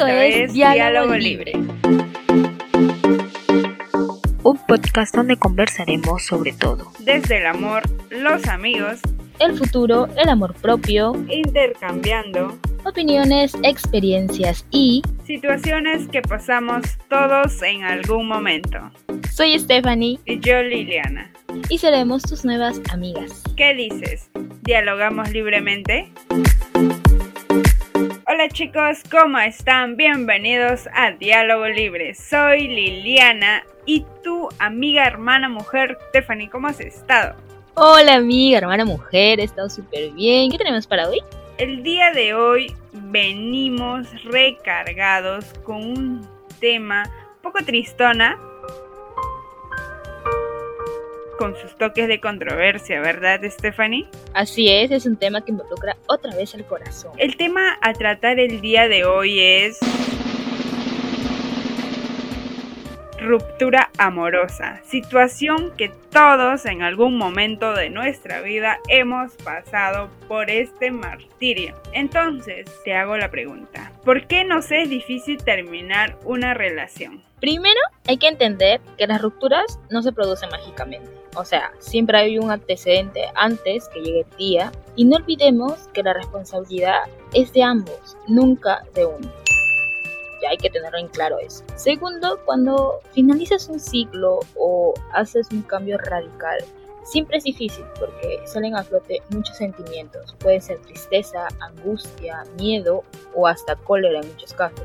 Esto, es, Diálogo, Libre. Un podcast donde conversaremos sobre todo. Desde el amor, los amigos, el futuro, el amor propio, intercambiando opiniones, experiencias y situaciones que pasamos todos en algún momento. Soy Stephanie y yo Liliana. Y seremos tus nuevas amigas. ¿Qué dices? ¿Dialogamos libremente? Hola chicos, ¿cómo están? Bienvenidos a Diálogo Libre. Soy Liliana y tu amiga, hermana, mujer, Stephanie. ¿Cómo has estado? Hola amiga, hermana, mujer, he estado súper bien. ¿Qué tenemos para hoy? El día de hoy venimos recargados con un tema un poco tristona, con sus toques de controversia, ¿verdad, Stephanie? Así es, es un tema que involucra otra vez el corazón. El tema a tratar el día de hoy es ruptura amorosa, situación que todos en algún momento de nuestra vida hemos pasado por este martirio. Entonces, te hago la pregunta, ¿por qué nos es difícil terminar una relación? Primero, hay que entender que las rupturas no se producen mágicamente. O sea, siempre hay un antecedente antes que llegue el día y no olvidemos que la responsabilidad es de ambos, nunca de uno. Ya hay que tenerlo en claro eso. Segundo, cuando finalizas un ciclo o haces un cambio radical, siempre es difícil porque salen a flote muchos sentimientos. Puede ser tristeza, angustia, miedo o hasta cólera en muchos casos.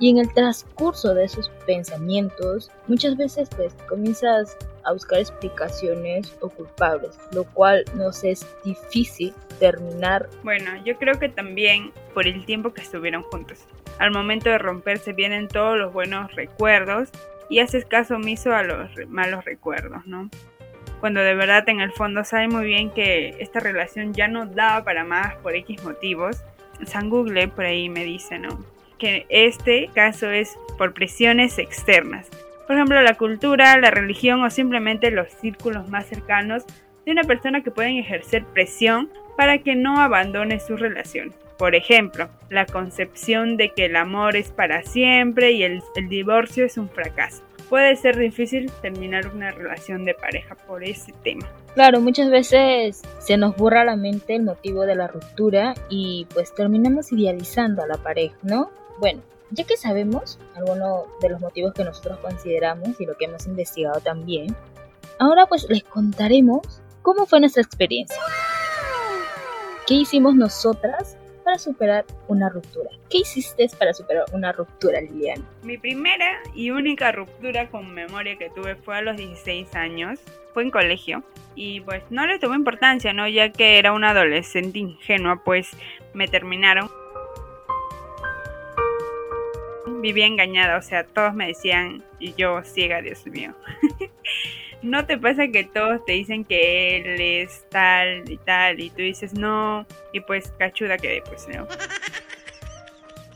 Y en el transcurso de esos pensamientos, muchas veces pues comienzas a buscar explicaciones o culpables, lo cual nos es difícil terminar. Bueno, yo creo que también por el tiempo que estuvieron juntos. Al momento de romperse vienen todos los buenos recuerdos y haces caso omiso a los malos recuerdos, ¿no? Cuando de verdad en el fondo sabe muy bien que esta relación ya no daba para más por X motivos. San Google por ahí me dice, ¿no? Que este caso es por presiones externas por ejemplo, la cultura, la religión o simplemente los círculos más cercanos de una persona que pueden ejercer presión para que no abandone su relación. Por ejemplo, la concepción de que el amor es para siempre y el, el divorcio es un fracaso. Puede ser difícil terminar una relación de pareja por ese tema. Claro, muchas veces se nos borra la mente el motivo de la ruptura y pues terminamos idealizando a la pareja, ¿no? Bueno, ya que sabemos algunos de los motivos que nosotros consideramos y lo que hemos investigado también, ahora pues les contaremos cómo fue nuestra experiencia. ¿Qué hicimos nosotras para superar una ruptura? ¿Qué hiciste para superar una ruptura, Liliana? Mi primera y única ruptura con memoria que tuve fue a los 16 años. Fue en colegio. Y pues no le tuve importancia, ¿no? Ya que era una adolescente ingenua, pues me terminaron vivía engañada, o sea, todos me decían, y yo ciega, Dios mío. ¿No te pasa que todos te dicen que él es tal y tal y tú dices no y pues cachuda quedé pues no?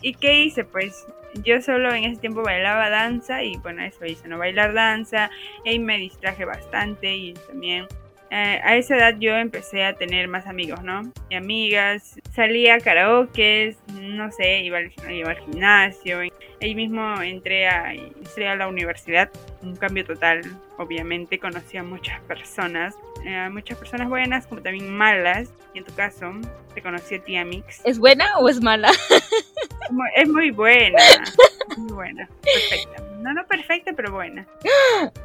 ¿Y qué hice? Pues yo solo en ese tiempo bailaba danza y bueno, eso hice, ¿no? Bailar danza y me distraje bastante y también eh, a esa edad yo empecé a tener más amigos, ¿no? Y amigas, salía a karaoke, no sé, iba al, iba al gimnasio. Ahí mismo entré a, entré a la universidad, un cambio total, obviamente conocí a muchas personas, eh, muchas personas buenas como también malas. Y en tu caso, te conocí a ti, Amix. ¿Es buena o es mala? es muy buena, muy buena, perfecta. No, no perfecta, pero buena.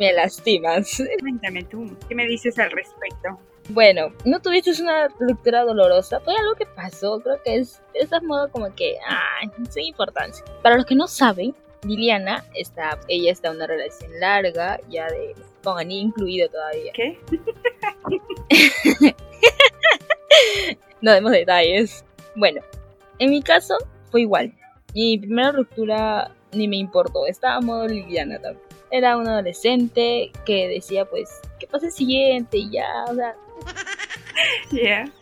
Me lastimas. Cuéntame tú, ¿qué me dices al respecto? Bueno, no tuviste una ruptura dolorosa, fue algo que pasó, creo que es de ese modo como que, ay, sin importancia. Para los que no saben, Liliana está, ella está en una relación larga, ya de, con Ani incluido todavía. ¿Qué? no demos detalles. Bueno, en mi caso fue igual. Mi primera ruptura ni me importó, estaba modo liviana también. Era un adolescente que decía pues, ¿qué pasa el siguiente? Y ya, o sea... Yeah.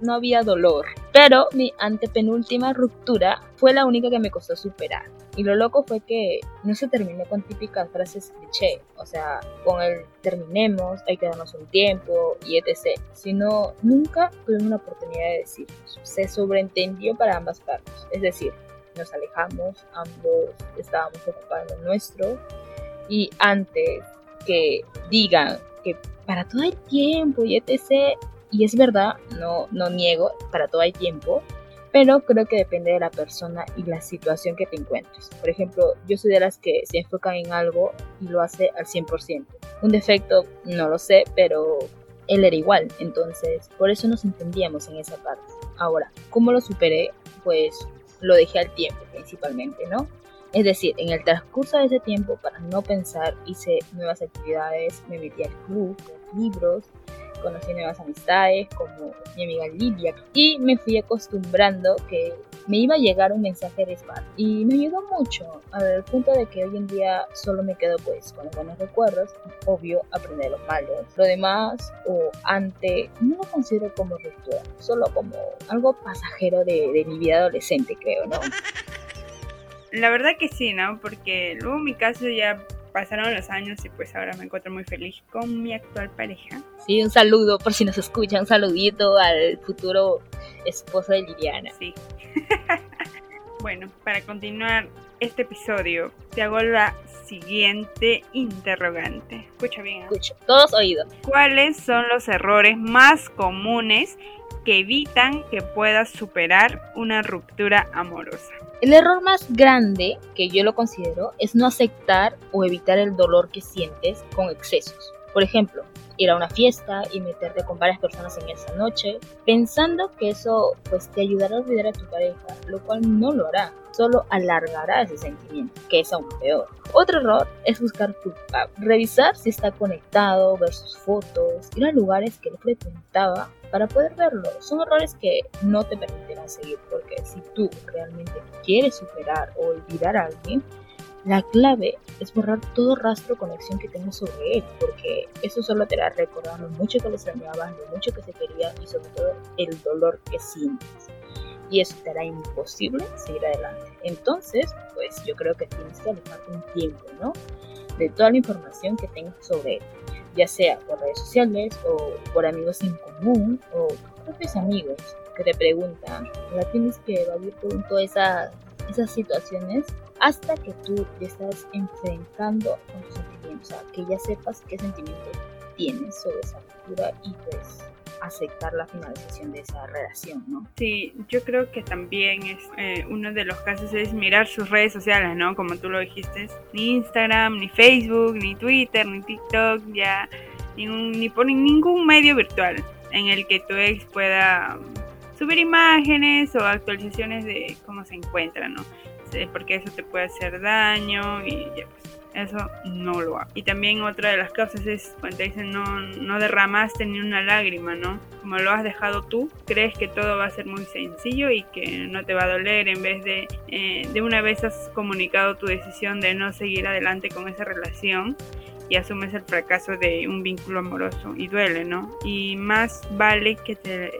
No había dolor. Pero mi antepenúltima ruptura fue la única que me costó superar. Y lo loco fue que no se terminó con típicas frases cliché, o sea, con el terminemos, hay que darnos un tiempo y etc. Sino nunca tuvimos una oportunidad de decirnos. Se sobreentendió para ambas partes. Es decir, nos alejamos, ambos estábamos ocupados nuestro y antes que digan que para todo hay tiempo y etc. Y es verdad, no, no niego, para todo hay tiempo, pero creo que depende de la persona y la situación que te encuentres. Por ejemplo, yo soy de las que se enfocan en algo y lo hace al 100%. Un defecto, no lo sé, pero él era igual, entonces por eso nos entendíamos en esa parte. Ahora, ¿cómo lo superé? Pues lo dejé al tiempo principalmente, ¿no? Es decir, en el transcurso de ese tiempo, para no pensar, hice nuevas actividades, me metí al club, libros, conocí nuevas amistades como mi amiga Lidia y me fui acostumbrando que me iba a llegar un mensaje de spam y me ayudó mucho al punto de que hoy en día solo me quedo pues con los buenos recuerdos obvio aprender los malos lo demás o ante no lo considero como ruptura solo como algo pasajero de, de mi vida adolescente creo no la verdad que sí no porque luego mi caso ya pasaron los años y pues ahora me encuentro muy feliz con mi actual pareja. Sí, un saludo por si nos escuchan, un saludito al futuro esposo de Liliana. Sí. bueno, para continuar este episodio, te hago la siguiente interrogante. Escucha bien. ¿eh? Escucho, todos oídos. ¿Cuáles son los errores más comunes que evitan que puedas superar una ruptura amorosa? El error más grande que yo lo considero es no aceptar o evitar el dolor que sientes con excesos. Por ejemplo, ir a una fiesta y meterte con varias personas en esa noche, pensando que eso pues te ayudará a olvidar a tu pareja, lo cual no lo hará, solo alargará ese sentimiento, que es aún peor. Otro error es buscar culpable, revisar si está conectado, ver sus fotos, ir a lugares que él frecuentaba para poder verlo. Son errores que no te permitirán seguir porque si tú realmente quieres superar o olvidar a alguien, la clave es borrar todo rastro o conexión que tengas sobre él, porque eso solo te hará recordar lo mucho que le extrañabas, lo mucho que se quería y sobre todo el dolor que sientes. Y eso te hará imposible seguir adelante. Entonces, pues yo creo que tienes que alejarte un tiempo, ¿no? De toda la información que tengas sobre él ya sea por redes sociales o por amigos en común o propios amigos que te preguntan, la tienes que evaluar por todas esas situaciones hasta que tú te estás enfrentando con tus sentimientos, o sea, que ya sepas qué sentimientos tienes sobre esa cultura y pues aceptar la finalización de esa relación, ¿no? Sí, yo creo que también es eh, uno de los casos es mirar sus redes sociales, ¿no? Como tú lo dijiste, ni Instagram, ni Facebook, ni Twitter, ni TikTok, ya ni, ni por ningún medio virtual en el que tu ex pueda subir imágenes o actualizaciones de cómo se encuentra, ¿no? Porque eso te puede hacer daño y ya pues eso no lo hago. Y también otra de las causas es cuando te dicen no, no derramaste ni una lágrima, ¿no? Como lo has dejado tú, crees que todo va a ser muy sencillo y que no te va a doler en vez de eh, de una vez has comunicado tu decisión de no seguir adelante con esa relación y asumes el fracaso de un vínculo amoroso y duele, ¿no? Y más vale que te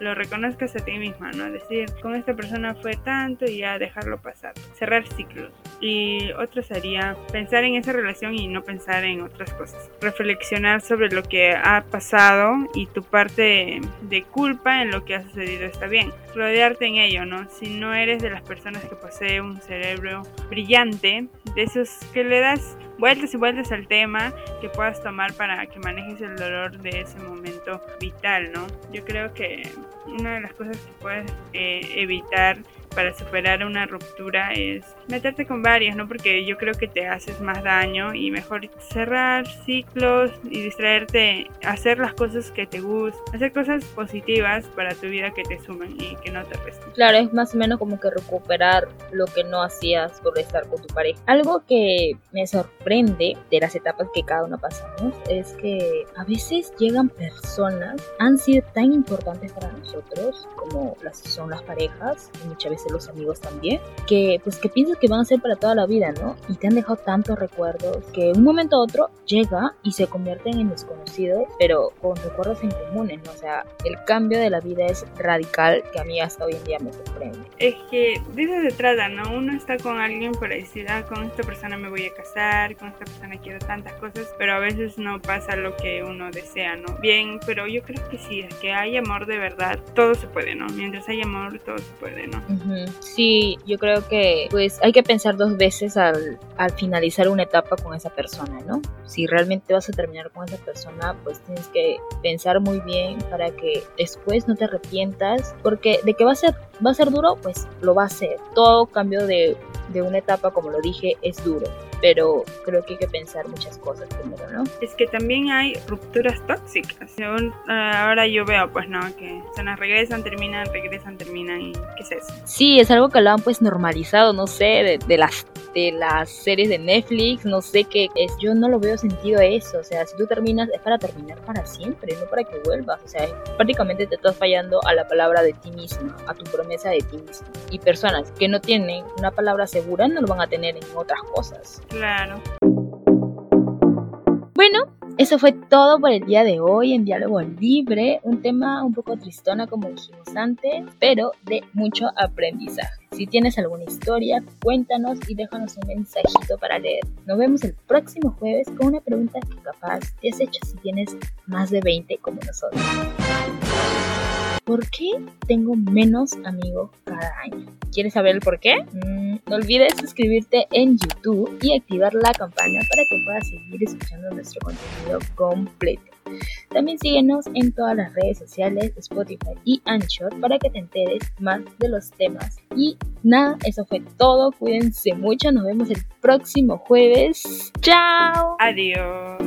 lo reconozcas a ti misma, ¿no? Decir, con esta persona fue tanto y ya dejarlo pasar. Cerrar ciclos. Y otro sería pensar en esa relación y no pensar en otras cosas. Reflexionar sobre lo que ha pasado y tu parte de culpa en lo que ha sucedido está bien. Rodearte en ello, ¿no? Si no eres de las personas que posee un cerebro brillante, de esos que le das vueltas y vueltas al tema que puedas tomar para que manejes el dolor de ese momento vital, ¿no? Yo creo que una de las cosas que puedes eh, evitar para superar una ruptura es meterte con varias, ¿no? Porque yo creo que te haces más daño y mejor cerrar ciclos y distraerte, hacer las cosas que te gustan, hacer cosas positivas para tu vida que te sumen y que no te resten. Claro, es más o menos como que recuperar lo que no hacías por estar con tu pareja. Algo que me sorprende de las etapas que cada uno pasamos es que a veces llegan personas, han sido tan importantes para nosotros como las son las parejas y muchas veces los amigos también, que pues que piensas que van a ser para toda la vida, ¿no? Y te han dejado tantos recuerdos que un momento a otro llega y se convierten en desconocidos, pero con recuerdos en comunes, ¿no? O sea, el cambio de la vida es radical que a mí hasta hoy en día me sorprende. Es que de eso se trata, ¿no? Uno está con alguien para decir, ah, con esta persona me voy a casar, con esta persona quiero tantas cosas, pero a veces no pasa lo que uno desea, ¿no? Bien, pero yo creo que sí, es que hay amor de verdad, todo se puede, ¿no? Mientras hay amor, todo se puede, ¿no? Sí, yo creo que pues hay que pensar dos veces al, al finalizar una etapa con esa persona, ¿no? Si realmente vas a terminar con esa persona, pues tienes que pensar muy bien para que después no te arrepientas, porque de que va a ser, va a ser duro, pues lo va a ser. Todo cambio de, de una etapa, como lo dije, es duro pero creo que hay que pensar muchas cosas primero, ¿no? Es que también hay rupturas tóxicas. ahora yo veo, pues, ¿no? Que se nos regresan, terminan, regresan, terminan y ¿qué es eso? Sí, es algo que lo han pues normalizado, no sé, de, las de las series de Netflix, no sé qué es, yo no lo veo sentido a eso, o sea, si tú terminas es para terminar para siempre, no para que vuelvas, o sea, prácticamente te estás fallando a la palabra de ti mismo, a tu promesa de ti mismo. Y personas que no tienen una palabra segura no lo van a tener en otras cosas. Claro. Bueno, eso fue todo por el día de hoy en Diálogo Libre, un tema un poco tristona como dijimos antes, pero de mucho aprendizaje. Si tienes alguna historia, cuéntanos y déjanos un mensajito para leer. Nos vemos el próximo jueves con una pregunta que capaz te has hecho si tienes más de 20 como nosotros. ¿Por qué tengo menos amigos cada año? ¿Quieres saber el por qué? Mm, no olvides suscribirte en YouTube y activar la campana para que puedas seguir escuchando nuestro contenido completo. También síguenos en todas las redes sociales, Spotify y Anchor para que te enteres más de los temas. Y nada, eso fue todo. Cuídense mucho. Nos vemos el próximo jueves. ¡Chao! Adiós.